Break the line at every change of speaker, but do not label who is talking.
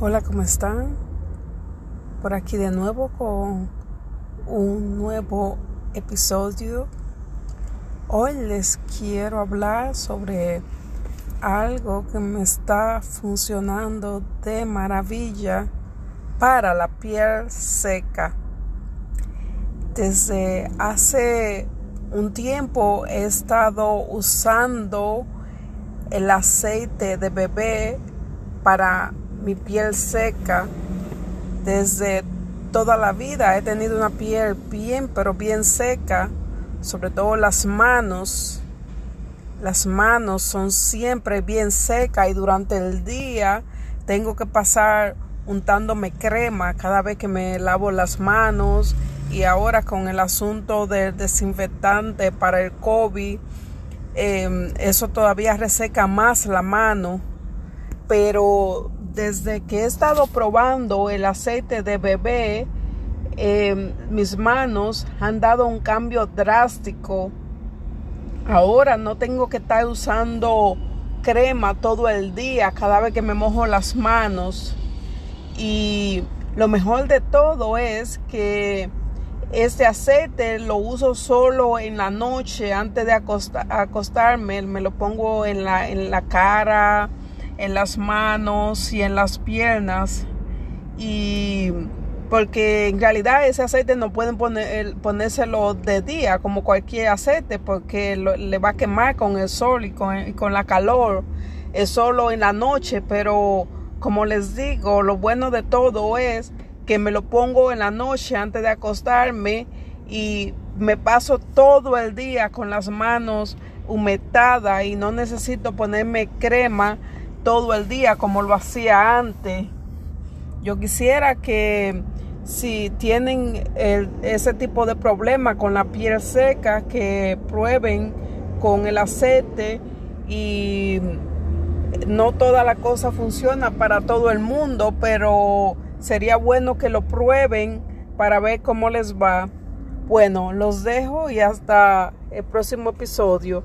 Hola, ¿cómo están? Por aquí de nuevo con un nuevo episodio. Hoy les quiero hablar sobre algo que me está funcionando de maravilla para la piel seca. Desde hace un tiempo he estado usando el aceite de bebé para mi piel seca desde toda la vida. He tenido una piel bien, pero bien seca, sobre todo las manos. Las manos son siempre bien secas y durante el día tengo que pasar untándome crema cada vez que me lavo las manos y ahora con el asunto del desinfectante para el COVID, em, eso todavía reseca más la mano, pero desde que he estado probando el aceite de bebé, em, mis manos han dado un cambio drástico. Ahora no tengo que estar usando crema todo el día cada vez que me mojo las manos. Y lo mejor de todo es que este aceite lo uso solo en la noche antes de acostarme. Me lo pongo en la, en la cara, en las manos y en las piernas. Y porque en realidad ese aceite no pueden poner, ponérselo de día como cualquier aceite porque le va a quemar con el sol y con, con, la calor. Es solo en la noche, pero como les digo, lo bueno de todo es que me lo pongo en la noche antes de acostarme y me paso todo el día con las manos humectadas y no necesito ponerme crema todo el día como lo hacía antes. Yo quisiera que si tienen ese tipo de problema con la piel seca, que prueben con el aceite y no toda la cosa funciona para todo el mundo, pero sería bueno que lo prueben para ver cómo les va. Bueno, los dejo y hasta el próximo episodio.